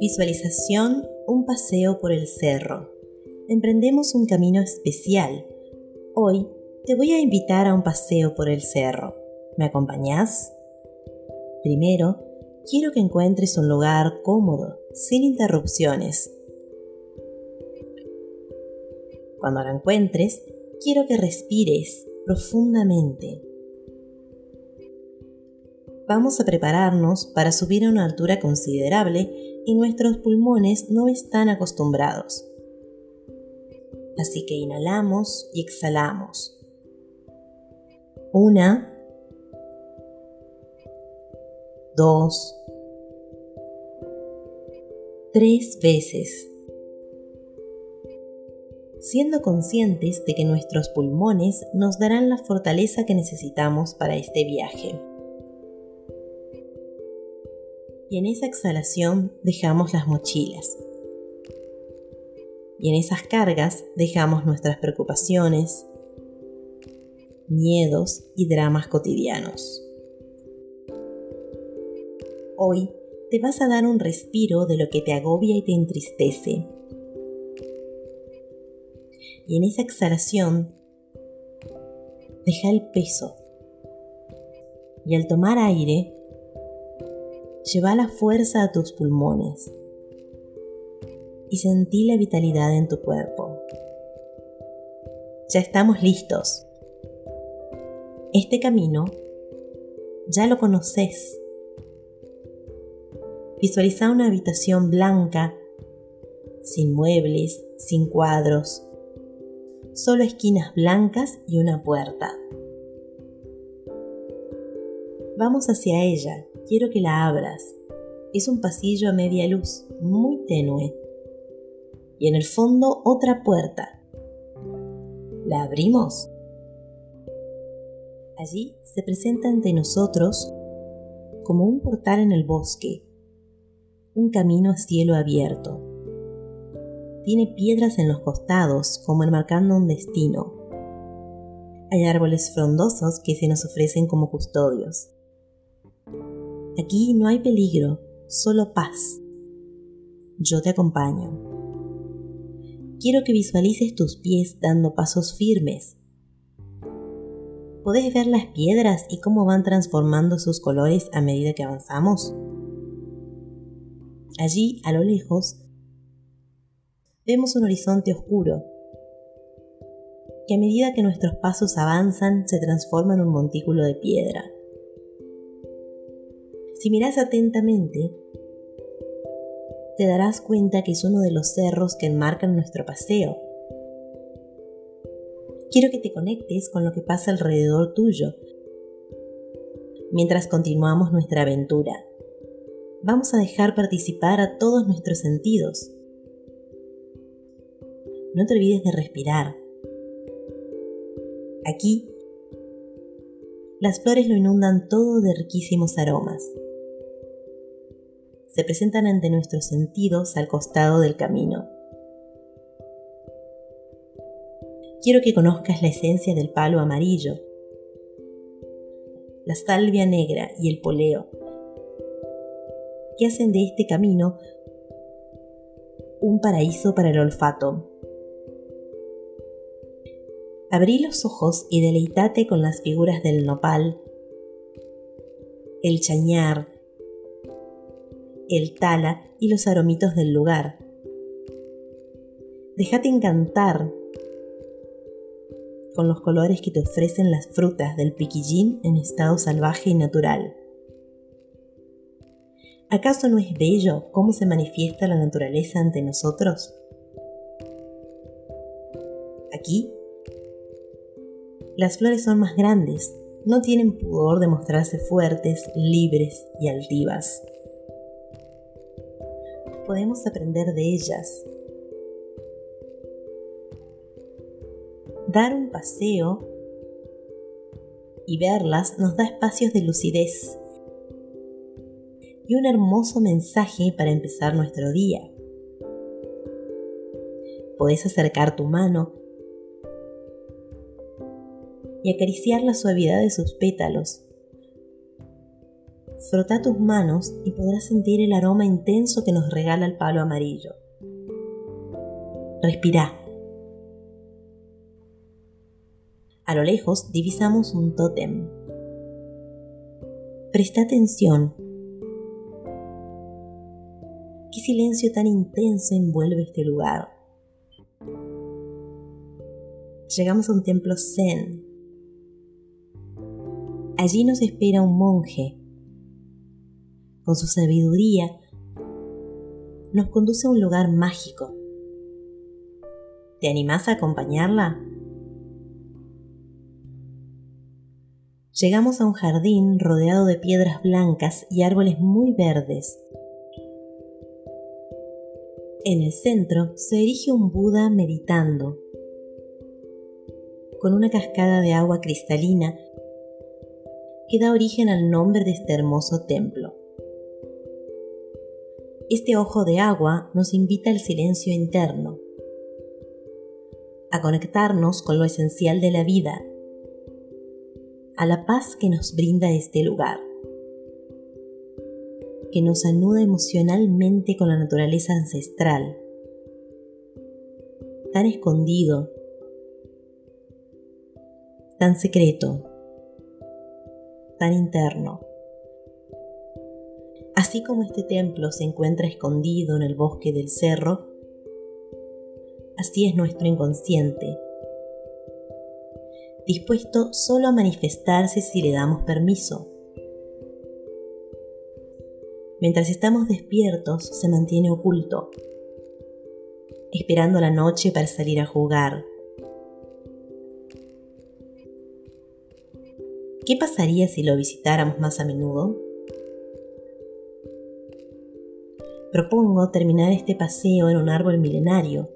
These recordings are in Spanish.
Visualización, un paseo por el cerro. Emprendemos un camino especial. Hoy te voy a invitar a un paseo por el cerro. ¿Me acompañás? Primero, quiero que encuentres un lugar cómodo, sin interrupciones. Cuando lo encuentres, quiero que respires profundamente. Vamos a prepararnos para subir a una altura considerable y nuestros pulmones no están acostumbrados. Así que inhalamos y exhalamos. Una, dos, tres veces. Siendo conscientes de que nuestros pulmones nos darán la fortaleza que necesitamos para este viaje y en esa exhalación dejamos las mochilas. Y en esas cargas dejamos nuestras preocupaciones, miedos y dramas cotidianos. Hoy te vas a dar un respiro de lo que te agobia y te entristece. Y en esa exhalación, deja el peso. Y al tomar aire, Lleva la fuerza a tus pulmones y sentí la vitalidad en tu cuerpo. Ya estamos listos. Este camino ya lo conoces. Visualiza una habitación blanca, sin muebles, sin cuadros, solo esquinas blancas y una puerta. Vamos hacia ella quiero que la abras. Es un pasillo a media luz, muy tenue. Y en el fondo otra puerta. ¿La abrimos? Allí se presenta ante nosotros como un portal en el bosque, un camino a cielo abierto. Tiene piedras en los costados como enmarcando un destino. Hay árboles frondosos que se nos ofrecen como custodios. Aquí no hay peligro, solo paz. Yo te acompaño. Quiero que visualices tus pies dando pasos firmes. ¿Podés ver las piedras y cómo van transformando sus colores a medida que avanzamos? Allí, a lo lejos, vemos un horizonte oscuro que a medida que nuestros pasos avanzan se transforma en un montículo de piedra. Si miras atentamente, te darás cuenta que es uno de los cerros que enmarcan nuestro paseo. Quiero que te conectes con lo que pasa alrededor tuyo mientras continuamos nuestra aventura. Vamos a dejar participar a todos nuestros sentidos. No te olvides de respirar. Aquí, las flores lo inundan todo de riquísimos aromas se presentan ante nuestros sentidos al costado del camino. Quiero que conozcas la esencia del palo amarillo, la salvia negra y el poleo, que hacen de este camino un paraíso para el olfato. Abrí los ojos y deleitate con las figuras del nopal, el chañar, el tala y los aromitos del lugar. Déjate encantar con los colores que te ofrecen las frutas del piquillín en estado salvaje y natural. ¿Acaso no es bello cómo se manifiesta la naturaleza ante nosotros? Aquí, las flores son más grandes, no tienen pudor de mostrarse fuertes, libres y altivas podemos aprender de ellas. Dar un paseo y verlas nos da espacios de lucidez y un hermoso mensaje para empezar nuestro día. Podés acercar tu mano y acariciar la suavidad de sus pétalos, Frota tus manos y podrás sentir el aroma intenso que nos regala el palo amarillo. Respira. A lo lejos divisamos un tótem. Presta atención. Qué silencio tan intenso envuelve este lugar. Llegamos a un templo zen. Allí nos espera un monje. Con su sabiduría nos conduce a un lugar mágico. ¿Te animás a acompañarla? Llegamos a un jardín rodeado de piedras blancas y árboles muy verdes. En el centro se erige un Buda meditando, con una cascada de agua cristalina que da origen al nombre de este hermoso templo. Este ojo de agua nos invita al silencio interno, a conectarnos con lo esencial de la vida, a la paz que nos brinda este lugar, que nos anuda emocionalmente con la naturaleza ancestral, tan escondido, tan secreto, tan interno. Así como este templo se encuentra escondido en el bosque del cerro, así es nuestro inconsciente, dispuesto solo a manifestarse si le damos permiso. Mientras estamos despiertos, se mantiene oculto, esperando la noche para salir a jugar. ¿Qué pasaría si lo visitáramos más a menudo? Propongo terminar este paseo en un árbol milenario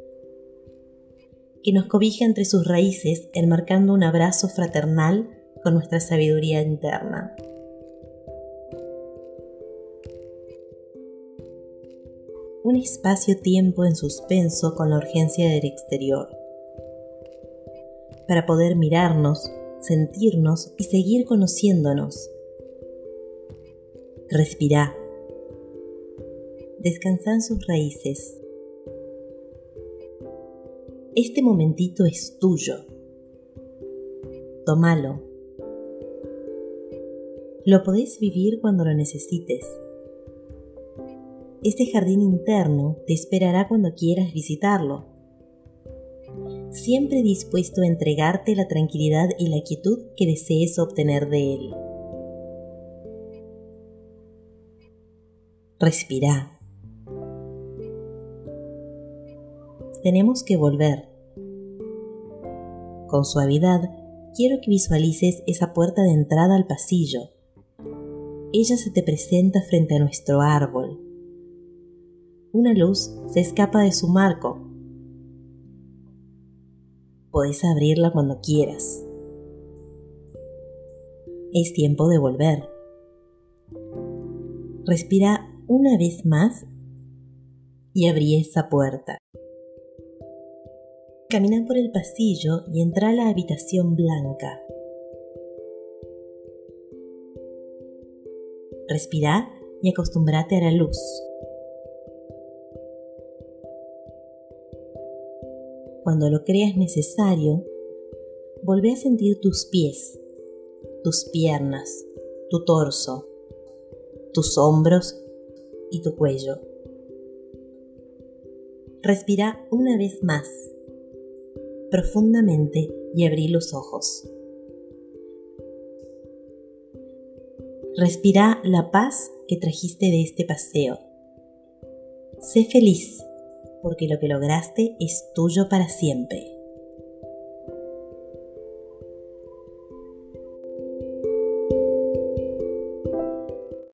que nos cobija entre sus raíces enmarcando un abrazo fraternal con nuestra sabiduría interna. Un espacio-tiempo en suspenso con la urgencia del exterior, para poder mirarnos, sentirnos y seguir conociéndonos. Respira. Descansa en sus raíces este momentito es tuyo. Tómalo. Lo podés vivir cuando lo necesites. Este jardín interno te esperará cuando quieras visitarlo. Siempre dispuesto a entregarte la tranquilidad y la quietud que desees obtener de él. Respira. Tenemos que volver. Con suavidad, quiero que visualices esa puerta de entrada al pasillo. Ella se te presenta frente a nuestro árbol. Una luz se escapa de su marco. Podés abrirla cuando quieras. Es tiempo de volver. Respira una vez más y abrí esa puerta. Camina por el pasillo y entra a la habitación blanca. Respira y acostúmbrate a la luz. Cuando lo creas necesario, volvé a sentir tus pies, tus piernas, tu torso, tus hombros y tu cuello. Respira una vez más profundamente y abrí los ojos. Respira la paz que trajiste de este paseo. Sé feliz, porque lo que lograste es tuyo para siempre.